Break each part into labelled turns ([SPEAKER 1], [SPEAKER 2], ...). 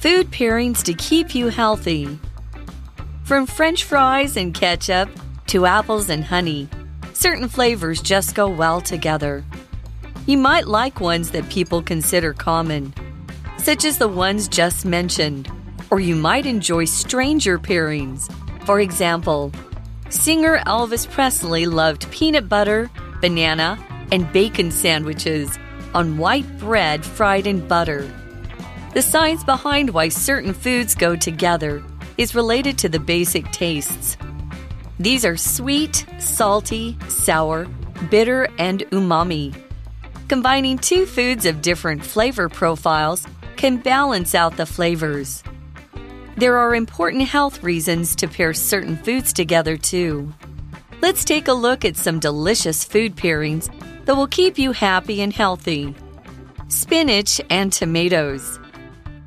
[SPEAKER 1] Food pairings to keep you healthy. From french fries and ketchup to apples and honey, certain flavors just go well together. You might like ones that people consider common, such as the ones just mentioned, or you might enjoy stranger pairings. For example, singer Elvis Presley loved peanut butter, banana, and bacon sandwiches on white bread fried in butter. The science behind why certain foods go together is related to the basic tastes. These are sweet, salty, sour, bitter, and umami. Combining two foods of different flavor profiles can balance out the flavors. There are important health reasons to pair certain foods together, too. Let's take a look at some delicious food pairings that will keep you happy and healthy. Spinach and tomatoes.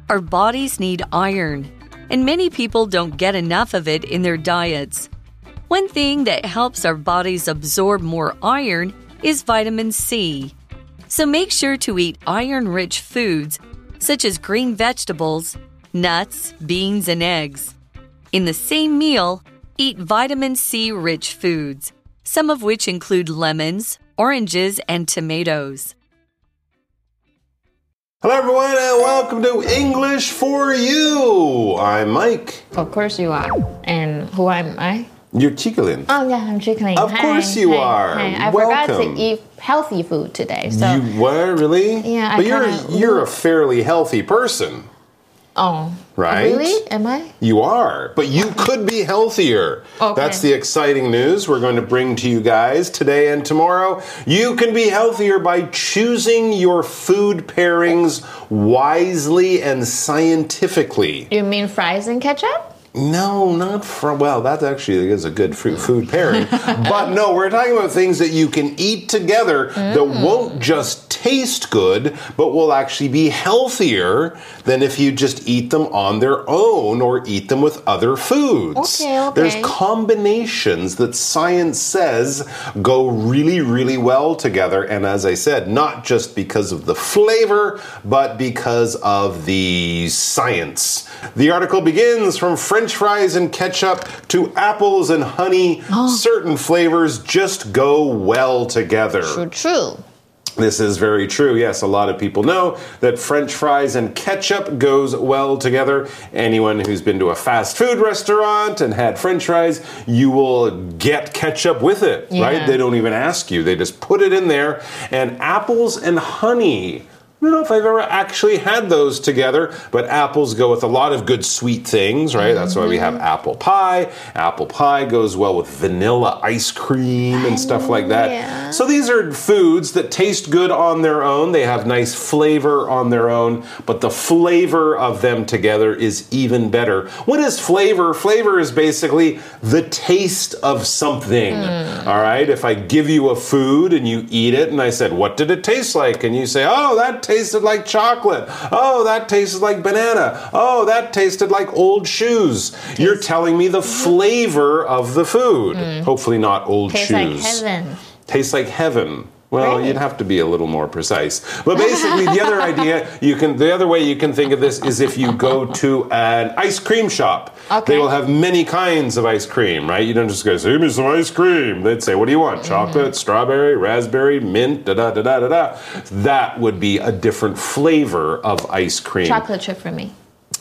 [SPEAKER 1] Our bodies need iron, and many people don't get enough of it in their diets. One thing that helps our bodies absorb more iron is vitamin C. So make sure to eat iron rich foods such as green vegetables, nuts, beans, and eggs. In the same meal, eat vitamin C rich foods, some of which include lemons, oranges, and tomatoes.
[SPEAKER 2] Hello, everyone, and welcome to English for You. I'm Mike.
[SPEAKER 3] Of course you are. And who am I?
[SPEAKER 2] You're Chicolin.
[SPEAKER 3] Oh yeah, I'm Chicken.
[SPEAKER 2] Of course you are.
[SPEAKER 3] I forgot to eat healthy food today. So
[SPEAKER 2] you were really?
[SPEAKER 3] Yeah, I
[SPEAKER 2] But you're
[SPEAKER 3] kinda-
[SPEAKER 2] you're a fairly healthy person,
[SPEAKER 3] oh
[SPEAKER 2] right?
[SPEAKER 3] really? Am I?
[SPEAKER 2] You are, but you could be healthier.
[SPEAKER 3] Okay.
[SPEAKER 2] That's the exciting news we're going to bring to you guys today and tomorrow. You can be healthier by choosing your food pairings wisely and scientifically.
[SPEAKER 3] You mean fries and ketchup?
[SPEAKER 2] No, not from. Well, that actually is a good fruit food pairing. but no, we're talking about things that you can eat together that
[SPEAKER 3] Mm.
[SPEAKER 2] won't just taste good, but will actually be healthier than if you just eat them on their own or eat them with other foods.
[SPEAKER 3] Okay, okay.
[SPEAKER 2] There's combinations that science says go really, really well together. And as I said, not just because of the flavor, but because of the science. The article begins from French fries and ketchup to apples and honey. Oh. Certain flavors just go well together.
[SPEAKER 3] True, true.
[SPEAKER 2] This is very true. Yes, a lot of people know that french fries and ketchup goes well together. Anyone who's been to a fast food restaurant and had french fries, you will get ketchup with it, right? They don't even ask you. They just put it in there. And apples and honey. I don't know if I've ever actually had those together, but apples go with a lot of good sweet things, right? That's why we have mm-hmm. apple pie. Apple pie goes well with vanilla ice cream and stuff like that.
[SPEAKER 3] Oh, yeah.
[SPEAKER 2] So these are foods that taste good on their own. They have nice flavor on their own, but the flavor of them together is even better. What is flavor? Flavor is basically the taste of something. Hmm. All right? If I give you a food and you eat it and I said, "What did it taste like?" and you say, "Oh, that tasted like chocolate. Oh, that tasted like banana. Oh, that tasted like old shoes." You're telling me the mm-hmm. flavor of the food. Mm. Hopefully not old
[SPEAKER 3] Tastes
[SPEAKER 2] shoes
[SPEAKER 3] like heaven.
[SPEAKER 2] tastes like heaven. Well,
[SPEAKER 3] Right.
[SPEAKER 2] you'd have to be a little more precise. But basically, the other idea you can, the other way you can think of this is if you go to an ice cream shop.
[SPEAKER 3] Okay.
[SPEAKER 2] They will have many kinds of ice cream, right? You don't just go, "Give me some ice cream." They'd say, "What do you want? Mm. Chocolate, strawberry, raspberry, mint, da da da da da da." That would be a different flavor of ice cream.
[SPEAKER 3] Chocolate chip for me.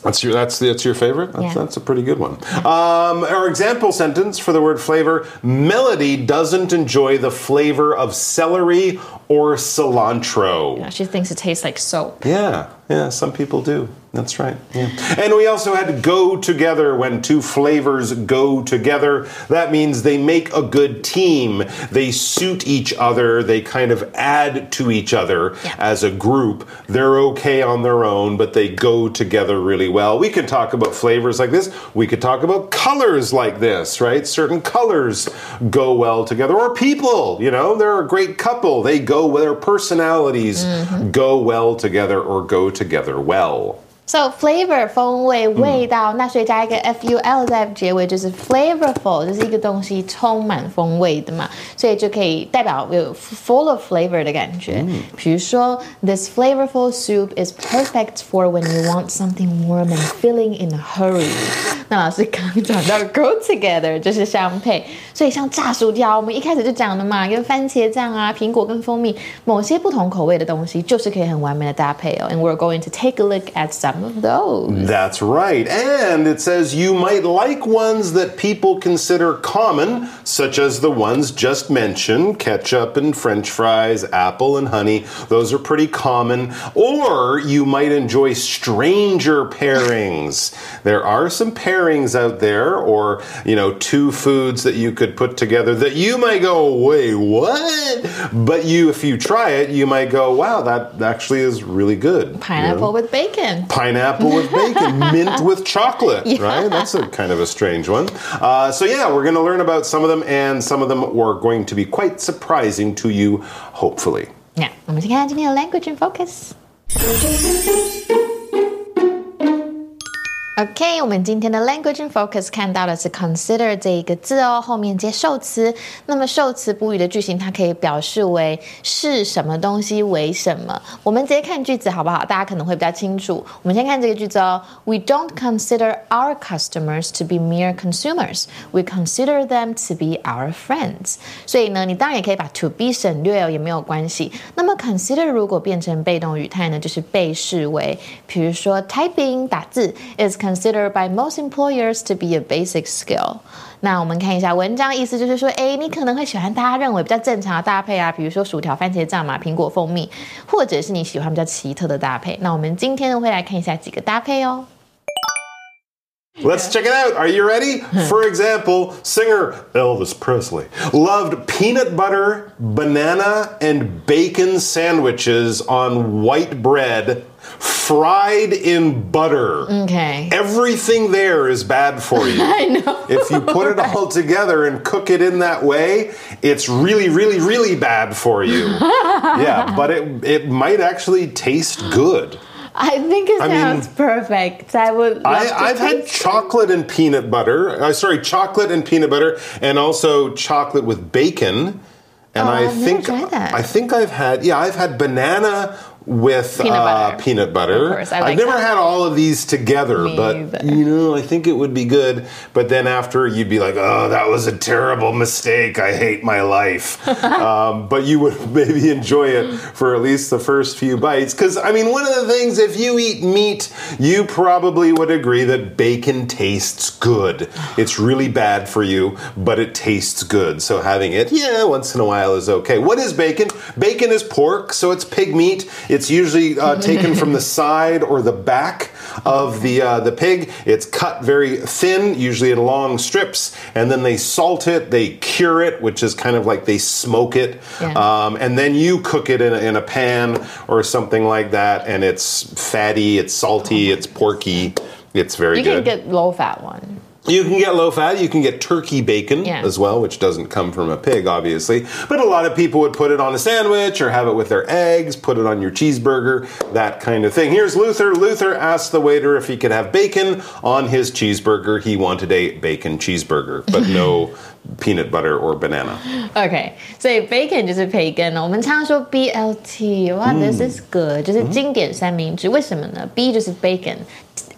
[SPEAKER 2] That's your that's that's your favorite. That's,
[SPEAKER 3] Yeah.
[SPEAKER 2] that's a pretty good one. Um, our example sentence for the word flavor: Melody doesn't enjoy the flavor of celery or cilantro.
[SPEAKER 3] Yeah, she thinks it tastes like soap.
[SPEAKER 2] Yeah, yeah, some people do. That's right. Yeah. And we also had to go together when two flavors go together. That means they make a good team. They suit each other. They kind of add to each other
[SPEAKER 3] Yeah.
[SPEAKER 2] as a group. They're okay on their own, but they go together really well. We could talk about flavors like this. We could talk about colors like this, right? Certain colors go well together. Or people, you know, they're a great couple. They go, their personalities mm-hmm. go well together or go together well.
[SPEAKER 3] So flavor 风味味道，那所以加一个 f u l 在结尾，就是 flavorful，就是一个东西充满风味的嘛，所以就可以代表有 full of flavor 的感觉。比如说，This flavorful soup is perfect for when you want something warm and filling in a hurry。那老师刚刚讲到 go together 就是相配，所以像炸薯条，我们一开始就讲的嘛，跟番茄酱啊、苹果跟蜂蜜，某些不同口味的东西，就是可以很完美的搭配哦。And we're going to take a look at some of those.
[SPEAKER 2] That's right. And it says you might like ones that people consider common, such as the ones just mentioned ketchup and french fries, apple and honey. Those are pretty common. Or you might enjoy stranger pairings. there are some pairings out there, or, you know, two foods that you could put together that you might go, wait, what? But you, if you try it, you might go, wow, that actually is really good. you know?
[SPEAKER 3] Pineapple with bacon
[SPEAKER 2] pineapple with bacon, mint with chocolate, right? That's a kind of a strange one. Uh, so, yeah, we're going to learn about some of them, and some of them are going to be quite surprising to you, hopefully.
[SPEAKER 3] Yeah，我们先看看今天的 language in focus。 OK，我们今天的 language in focus 看到的是 consider 这一个字哦，后面接受词。那么受词补语的句型，它可以表示为是什么东西为什么。我们直接看句子好不好？大家可能会比较清楚。我们先看这个句子哦，We don't consider our customers to be mere consumers. We consider them to be our friends. 所以呢，你当然也可以把 to be 省略哦，也没有关系。那么 consider 如果变成被动语态呢，就是被视为，比如说 typing 打字 is considered by most employers to be a basic skill。那我们看一下文章，意思就是说，诶，你可能会喜欢大家认为比较正常的搭配啊，比如说薯条、番茄酱嘛，苹果、蜂蜜，或者是你喜欢比较奇特的搭配。那我们今天呢会来看一下几个搭配哦。
[SPEAKER 2] Let's check it out. Are you ready? For example, singer Elvis Presley loved peanut butter, banana, and bacon sandwiches on white bread, fried in butter. OK，Everything there is bad for you.
[SPEAKER 3] I know.
[SPEAKER 2] If you put it all together and cook it in that way, it's really, really, really bad for you. yeah, but it it might actually taste good.
[SPEAKER 3] I think it
[SPEAKER 2] I mean-
[SPEAKER 3] sounds perfect. I would.
[SPEAKER 2] I, I've had chocolate and peanut butter. Uh, sorry, chocolate and peanut butter, and also chocolate with bacon. And
[SPEAKER 3] Oh,
[SPEAKER 2] I
[SPEAKER 3] I've
[SPEAKER 2] think
[SPEAKER 3] tried that.
[SPEAKER 2] I think I've had yeah I've had banana with
[SPEAKER 3] Peanut
[SPEAKER 2] uh,
[SPEAKER 3] butter.
[SPEAKER 2] peanut butter.
[SPEAKER 3] Of course, I
[SPEAKER 2] have never
[SPEAKER 3] that.
[SPEAKER 2] had all of these together,
[SPEAKER 3] Me
[SPEAKER 2] but
[SPEAKER 3] either.
[SPEAKER 2] you know I think it would be good. But then after you'd be like, oh, that was a terrible mistake. I hate my life. um, but you would maybe enjoy it for at least the first few bites. Because I mean, one of the things if you eat meat, you probably would agree that bacon tastes good. It's really bad for you, but it tastes good. So having it, yeah, once in a while is okay. What is bacon? Bacon is pork, so it's pig meat. It's usually uh, taken from the side or the back of the uh, the pig. It's cut very thin, usually in long strips, and then they salt it. They cure it, which is kind of like they smoke it,
[SPEAKER 3] Yeah.
[SPEAKER 2] um, and then you cook it in a, in a pan or something like that. And it's fatty, it's salty, it's porky. It's very
[SPEAKER 3] You
[SPEAKER 2] good.
[SPEAKER 3] can get low fat one.
[SPEAKER 2] You can get low fat. You can get turkey bacon
[SPEAKER 3] Yeah.
[SPEAKER 2] as well, which doesn't come from a pig, obviously. But a lot of people would put it on a sandwich or have it with their eggs, put it on your cheeseburger, that kind of thing. Here's Luther. Luther asked the waiter if he could have bacon on his cheeseburger. He wanted a bacon cheeseburger, but no peanut butter or banana.
[SPEAKER 3] OK，所以 bacon 就是培根哦。我们常常说 BLT，哇、t h i s is good，就是经典三明治。为什么呢？B 就是 bacon。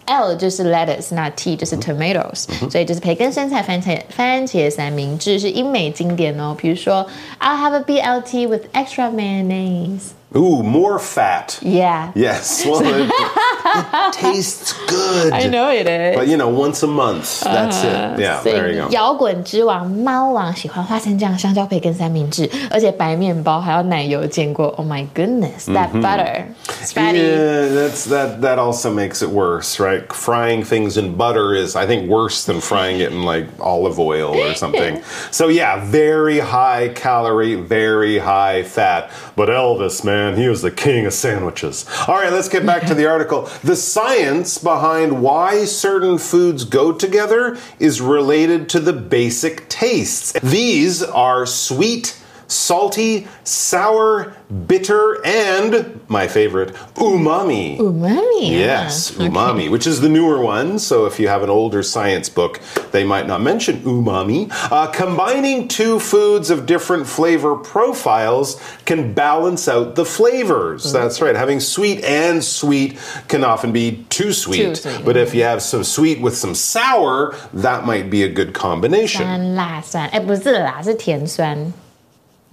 [SPEAKER 3] L 就是 lettuce，那 T 就是 tomatoes，、所以就是培根、生菜、番茄、番茄三明治是英美经典哦。比如说，I'll have a BLT with extra mayonnaise。
[SPEAKER 2] Ooh, more fat.
[SPEAKER 3] Yeah，
[SPEAKER 2] Yes. Well, it, it tastes good.
[SPEAKER 3] I know it is。
[SPEAKER 2] But, you know, once a month. That's it. Yeah,
[SPEAKER 3] 所
[SPEAKER 2] there
[SPEAKER 3] 以
[SPEAKER 2] you go.
[SPEAKER 3] 摇滚之王猫王喜欢花生酱、香蕉培根三明治，而且白面包还要奶油煎过。Oh my goodness, that butter, it's fatty.
[SPEAKER 2] Yeah, that's that. That also makes it worse, right? Frying things in butter is, I think, worse than frying it in like olive oil or something. so yeah, very high calorie, very high fat. But Elvis, man, he was the king of sandwiches. All right, let's get back to the article. The science behind why certain foods go together is related to the basic tastes. These are sweet salty, sour, bitter, and my favorite, umami.
[SPEAKER 3] Umami.
[SPEAKER 2] Yes,
[SPEAKER 3] yeah.
[SPEAKER 2] umami,
[SPEAKER 3] Okay.
[SPEAKER 2] which is the newer one. So if you have an older science book, they might not mention umami. Uh, combining two foods of different flavor profiles can balance out the flavors.
[SPEAKER 3] Mm-hmm.
[SPEAKER 2] That's right. Having sweet and sweet can often be too sweet.
[SPEAKER 3] sweet,
[SPEAKER 2] But if you have some sweet with some sour, that might be a good combination.
[SPEAKER 3] 酸辣酸，哎，不是啦，是甜酸。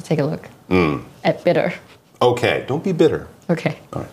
[SPEAKER 3] Take a look. Hmm. At bitter.
[SPEAKER 2] Okay, don't be bitter.
[SPEAKER 3] Okay.
[SPEAKER 2] All right,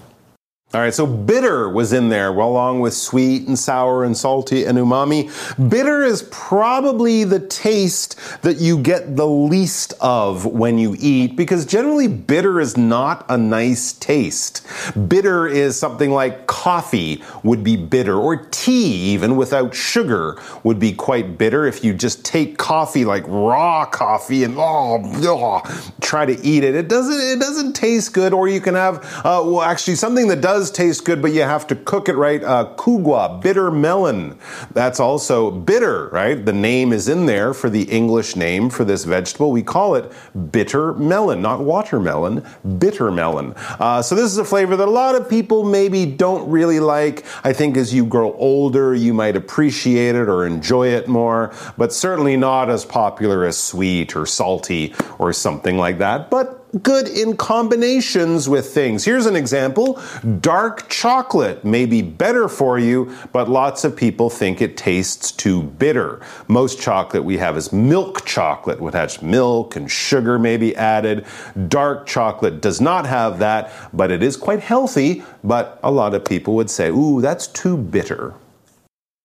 [SPEAKER 2] so bitter was in there along with sweet and sour and salty and umami. Bitter is probably the taste that you get the least of when you eat because generally bitter is not a nice taste. Bitter is something like coffee would be bitter or tea even without sugar would be quite bitter if you just take coffee like raw coffee and oh, ugh, try to eat it. It doesn't it doesn't taste good or you can have uh, well actually something that does taste good, but you have to cook it right. Uh, kugwa, bitter melon. That's also bitter, right? The name is in there for the English name for this vegetable. We call it bitter melon, not watermelon, bitter melon. Uh, so this is a flavor that a lot of people maybe don't really like. I think as you grow older, you might appreciate it or enjoy it more, but certainly not as popular as sweet or salty or something like that. But good in combinations with things. Here's an example dark chocolate may be better for you, but lots of people think it tastes too bitter. Most chocolate we have is milk chocolate, which has milk and sugar maybe added. Dark chocolate does not have that, but it is quite healthy. But a lot of people would say, ooh, that's too bitter.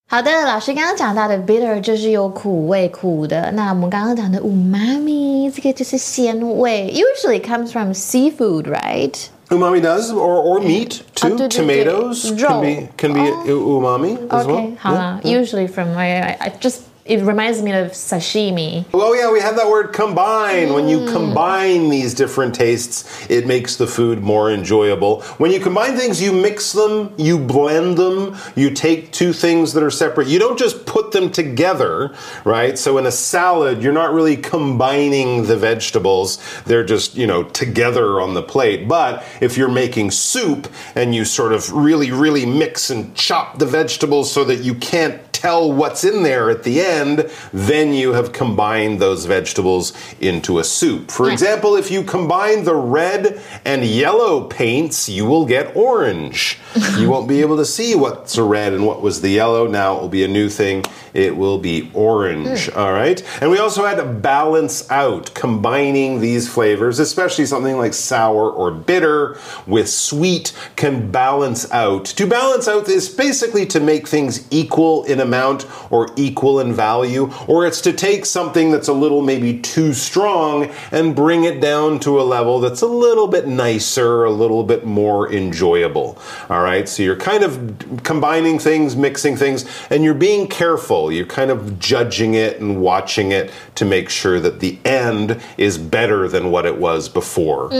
[SPEAKER 3] 好的，老师刚刚讲到的 bitter 就是有苦味苦的。那我们刚刚讲的 umami 这个就是鲜味，usually comes from seafood, right?
[SPEAKER 2] Umami does, or, or meat too.
[SPEAKER 3] 对，对，对。
[SPEAKER 2] Tomatoes can
[SPEAKER 3] 肉。
[SPEAKER 2] be can be u- umami as well.
[SPEAKER 3] Okay, 好啦 usually from I, I I just it reminds me of sashimi.
[SPEAKER 2] Oh yeah, we have that word combine. When you mm. combine these different tastes, it makes the food more enjoyable. When you combine things, you mix them, you blend them, you take two things that are separate. You don't just put them together, right? So in a salad, you're not really combining the vegetables. They're just, you know, together on the plate. But if you're making soup and you sort of really really mix and chop the vegetables so that you can't tell what's in there at the end, then you have combined those vegetables into a soup. For example, if you combine the red and yellow paints, you will get orange. you won't be able to see what's the red and what was the yellow. Now it will be a new thing. It will be orange. Hmm. All right. And we also had to balance out combining these flavors, especially something like sour or bitter with sweet can balance out. To balance out is basically to make things equal in amount or equal in value, or it's to take something that's a little maybe too strong and bring it down to a level that's a little bit nicer, a little bit more enjoyable. All right, so you're kind of combining things, mixing things, and you're being careful. You're kind of judging it and watching it to make sure that the end is better than what it was before.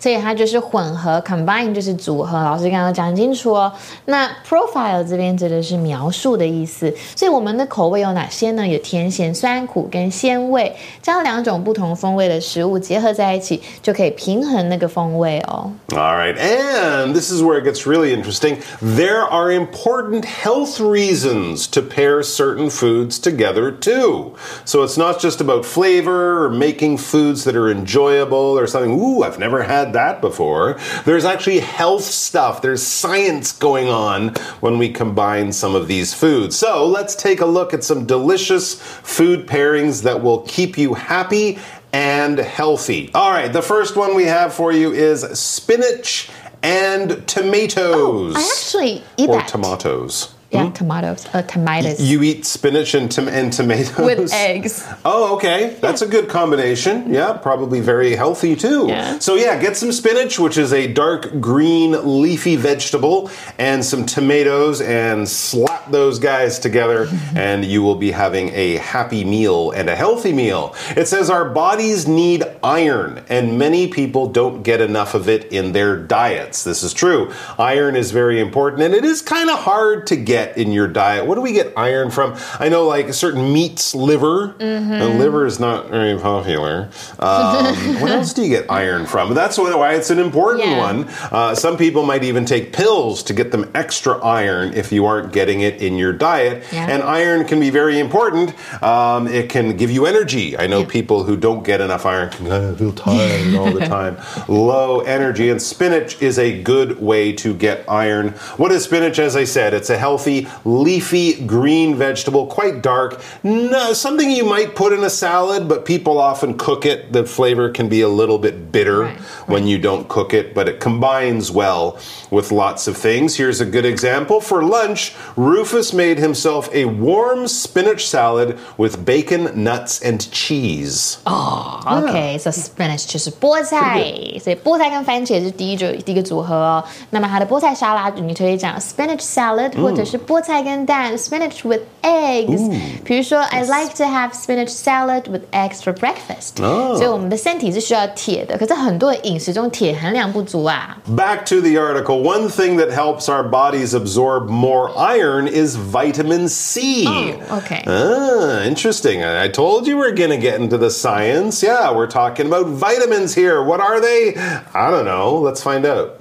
[SPEAKER 3] 所以它就是混合 combine 就是组合。老师刚刚讲清楚哦。那 profile 这边指的是描述的意思。所以我们的口味有哪 些呢？有甜、咸、酸、苦跟鲜味，将两种不同风味的食物结合在一起，就可以平衡那个风味哦。
[SPEAKER 2] All right, and this is where it gets really interesting. There are important health reasons to pair certain foods together, too. So it's not just about flavor or making foods that are enjoyable or something, ooh, I've never had that before. There's actually health stuff, there's science going on when we combine some of these foods. So let's take a look at some delicious food pairings that will keep you happy and healthy. All right, the first one we have for you is spinach and oh, tomatoes.
[SPEAKER 3] I actually eat
[SPEAKER 2] or
[SPEAKER 3] that.
[SPEAKER 2] tomatoes.
[SPEAKER 3] Yeah, tomatoes. Uh, tomatoes
[SPEAKER 2] You eat spinach and, tom- and tomatoes
[SPEAKER 3] with eggs.
[SPEAKER 2] Oh, okay. That's a good combination. Yeah, probably very healthy too.
[SPEAKER 3] Yeah.
[SPEAKER 2] So, yeah, get some spinach, which is a dark green leafy vegetable, and some tomatoes, and slap those guys together, and you will be having a happy meal and a healthy meal. It says our bodies need iron, and many people don't get enough of it in their diets. This is true. Iron is very important, and it is kind of hard to get get in your diet. What do we get iron from? I know like certain meats, liver. And liver is not very popular. Um, what else do you get iron from? That's why it's an important
[SPEAKER 3] Yeah.
[SPEAKER 2] one. Uh, some people might even take pills to get them extra iron if you aren't getting it in your diet.
[SPEAKER 3] Yeah.
[SPEAKER 2] And iron can be very important. Um, it can give you energy. I know people who don't get enough iron can kind of feel tired all the time, low energy. And spinach is a good way to get iron. What is spinach? As I said, it's a healthy, leafy green vegetable, quite dark. No, something you might put in a salad, but people often cook it. The flavor can be a little bit bitter
[SPEAKER 3] Right,
[SPEAKER 2] when you don't cook it, but it combines well with lots of things. Here's a good example. For lunch, Rufus made himself a warm spinach salad with bacon, nuts, and cheese.
[SPEAKER 3] OK，so spinach 就是菠菜，所以菠菜跟番茄是第一种第一个组合哦。那么它的菠菜沙拉，你可以讲 spinach salad，、或者是 菠菜跟蛋 spinach with eggs。比如说，I like to have spinach salad with eggs for breakfast。
[SPEAKER 2] 哦
[SPEAKER 3] 所以我们的身体是需要铁的，可是很多的饮食中铁含量不足啊。
[SPEAKER 2] Back to the article. One thing that helps our bodies absorb more iron is vitamin C.
[SPEAKER 3] Oh, okay.
[SPEAKER 2] Ah, interesting. I I told you we're going to get into the science. Yeah, we're talking about vitamins here. What are they? I don't know. Let's find out.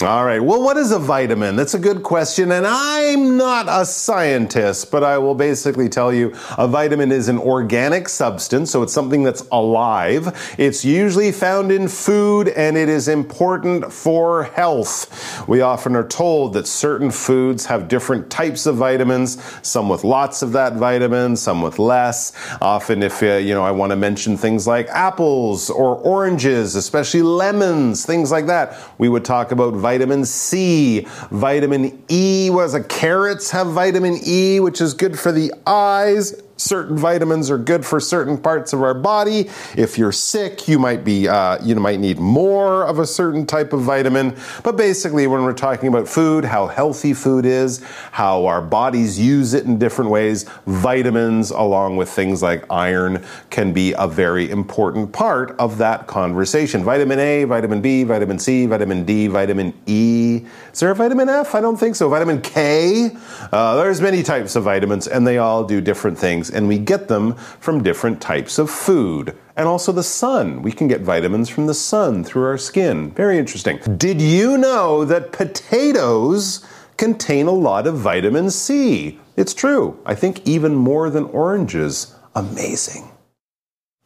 [SPEAKER 2] All right. Well, what is a vitamin? That's a good question. And I'm not a scientist, but I will basically tell you a vitamin is an organic substance, so it's something that's alive. It's usually found in food and it is important for health. We often are told that certain foods have different types of vitamins, some with lots of that vitamin, some with less. Often, if uh, you know, I want to mention things like apples or oranges, especially lemons, things like that, we would talk about vitamin C, vitamin E. Was a carrots have vitamin E, which is good for the eyes. Certain vitamins are good for certain parts of our body. If you're sick, you might be uh, you might need more of a certain type of vitamin. But basically, when we're talking about food, how healthy food is, how our bodies use it in different ways, vitamins, along with things like iron, can be a very important part of that conversation. Vitamin A, vitamin B, vitamin C, vitamin D, vitamin E. Is there a vitamin F? I don't think so. Vitamin K. Uh, there's many types of vitamins, and they all do different things, and we get them from different types of food. And also the sun. We can get vitamins from the sun through our skin. Very interesting. Did you know that potatoes contain a lot of vitamin C? It's true. I think even more than oranges. Amazing.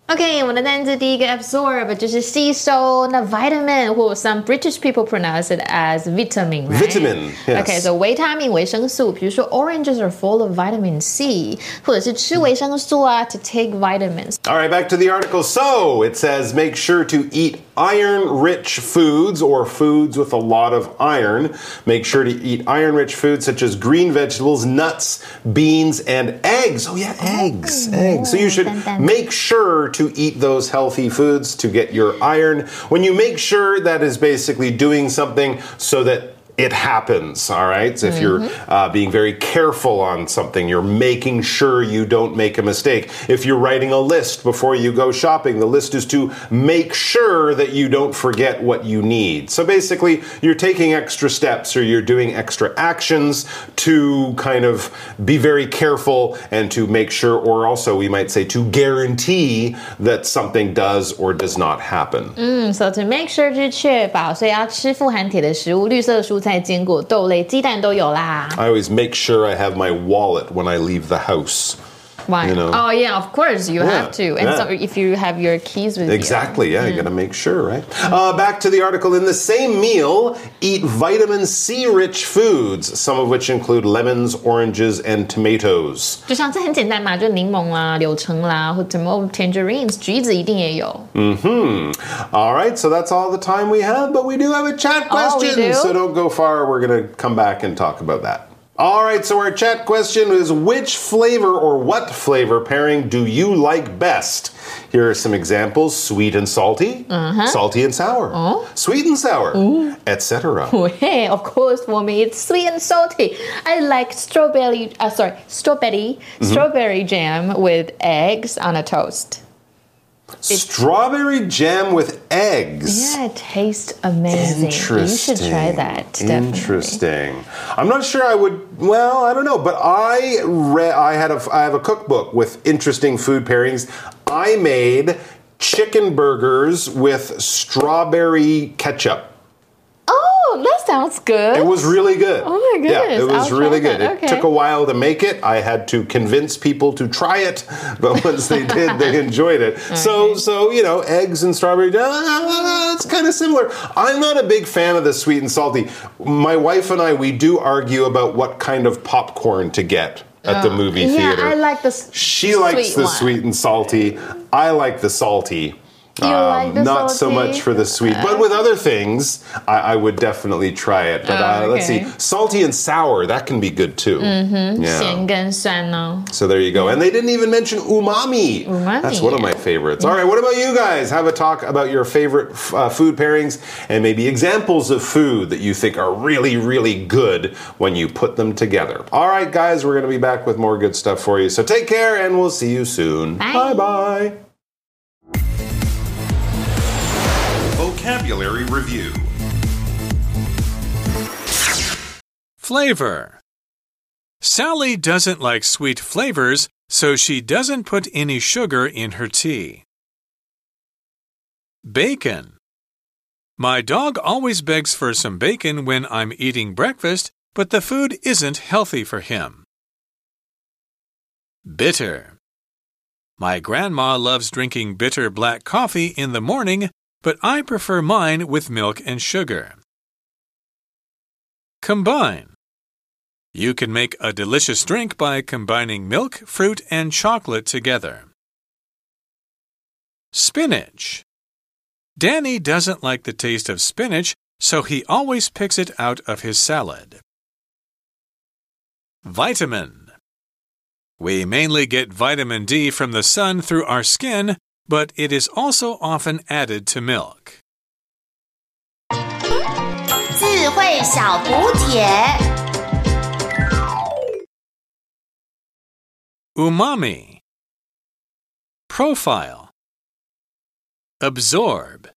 [SPEAKER 3] OK，我们的单词第一个 absorb 就是吸收，那 vitamin 或 some British people pronounce it as vitamin，right?
[SPEAKER 2] Vitamin, yes.
[SPEAKER 3] OK，so 维他命、维生素，比如说 oranges are full of vitamin C，或者是吃维生素啊，to take vitamins。
[SPEAKER 2] All right, back to the article. So it says make sure to eat iron rich foods or foods with a lot of iron. Make sure to eat iron rich foods such as green vegetables, nuts, beans, and eggs. Oh, yeah, eggs. eggs. So you should make sure to eat those healthy foods to get your iron. When you make sure, that is basically doing something so that it happens, all right? So if you're uh, being very careful on something, you're making sure you don't make a mistake. If you're writing a list before you go shopping, the list is to make sure that you don't forget what you need. So basically, you're taking extra steps or you're doing extra actions to kind of be very careful and to make sure, or also we might say to guarantee that something does or does not happen.
[SPEAKER 3] 嗯，so to make sure 就是确保，所以要吃富含铁的食物，绿色蔬菜、 坚果、豆类、鸡蛋都有啦。
[SPEAKER 2] I always make sure I have my wallet when I leave the house.
[SPEAKER 3] Why?
[SPEAKER 2] You know.
[SPEAKER 3] Oh yeah, of course you have to. And
[SPEAKER 2] yeah.
[SPEAKER 3] so if you have your keys with you.
[SPEAKER 2] Exactly, yeah, you gotta make sure, right? Uh, back to the article. In the same meal, eat vitamin C rich foods, some of which include lemons, oranges, and tomatoes.
[SPEAKER 3] 就像这很简单嘛，就柠檬啦、柳橙啦，或者 tangerines，橘子一定也有。
[SPEAKER 2] Hmm. All right, so that's all the time we have, but we do have a chat
[SPEAKER 3] Oh, we
[SPEAKER 2] question,
[SPEAKER 3] do?
[SPEAKER 2] so don't go far. We're gonna come back and talk about that. All right, so our chat question is which flavor or what flavor pairing do you like best? Here are some examples sweet and salty,
[SPEAKER 3] Uh-huh.
[SPEAKER 2] salty and sour,
[SPEAKER 3] Oh.
[SPEAKER 2] sweet and sour, etc.
[SPEAKER 3] Hey, of course, for me it's sweet and salty. I like strawberry. Uh, sorry, strawberry,
[SPEAKER 2] Mm-hmm.
[SPEAKER 3] strawberry jam with eggs on a toast.
[SPEAKER 2] Strawberry jam with eggs.
[SPEAKER 3] Yeah, it tastes amazing. You should try that. Definitely.
[SPEAKER 2] Interesting. I'm not sure I would. Well, I don't know, but I read. I had a. I have a cookbook with interesting food pairings. I made chicken burgers with strawberry ketchup.
[SPEAKER 3] Oh, that sounds good.
[SPEAKER 2] It was really good.
[SPEAKER 3] Oh my
[SPEAKER 2] Yeah,
[SPEAKER 3] goodness,
[SPEAKER 2] it was
[SPEAKER 3] I'll
[SPEAKER 2] really good.
[SPEAKER 3] that,
[SPEAKER 2] It took a while to make it. I had to convince people to try it, but once they did, they enjoyed it. So, so you know, eggs and strawberry. Uh, it's kind of similar. I'm not a big fan of the sweet and salty. My wife and I, we do argue about what kind of popcorn to get at the movie
[SPEAKER 3] yeah,
[SPEAKER 2] theater.
[SPEAKER 3] I like the
[SPEAKER 2] She likes the
[SPEAKER 3] one.
[SPEAKER 2] sweet and salty. I like the salty.
[SPEAKER 3] You um, like the
[SPEAKER 2] not
[SPEAKER 3] salty?
[SPEAKER 2] so much for the sweet, but with other things, I, I would definitely try it. But okay. uh,
[SPEAKER 3] oh,
[SPEAKER 2] let's see, salty and sour that can be good too. Mm-hmm. Yeah. So there you go. And they didn't even mention umami.
[SPEAKER 3] umami.
[SPEAKER 2] That's one of my favorites. Yeah. All right, what about you guys? Have a talk about your favorite uh, food pairings and maybe examples of food that you think are really, really good when you put them together. All right, guys, we're going to be back with more good stuff for you. So take care, and we'll see you soon.
[SPEAKER 3] Bye.
[SPEAKER 2] bye.
[SPEAKER 4] Vocabulary Review
[SPEAKER 5] Flavor. Sally doesn't like sweet flavors, so she doesn't put any sugar in her tea. Bacon. My dog always begs for some bacon when I'm eating breakfast, but the food isn't healthy for him. Bitter. My grandma loves drinking bitter black coffee in the morning, but I prefer mine with milk and sugar. Combine. You can make a delicious drink by combining milk, fruit, and chocolate together. Spinach. Danny doesn't like the taste of spinach, so he always picks it out of his salad. Vitamin. We mainly get vitamin D from the sun through our skin, but it is also often added to milk.
[SPEAKER 6] 智慧小补帖。
[SPEAKER 5] Umami. Profile. Absorb.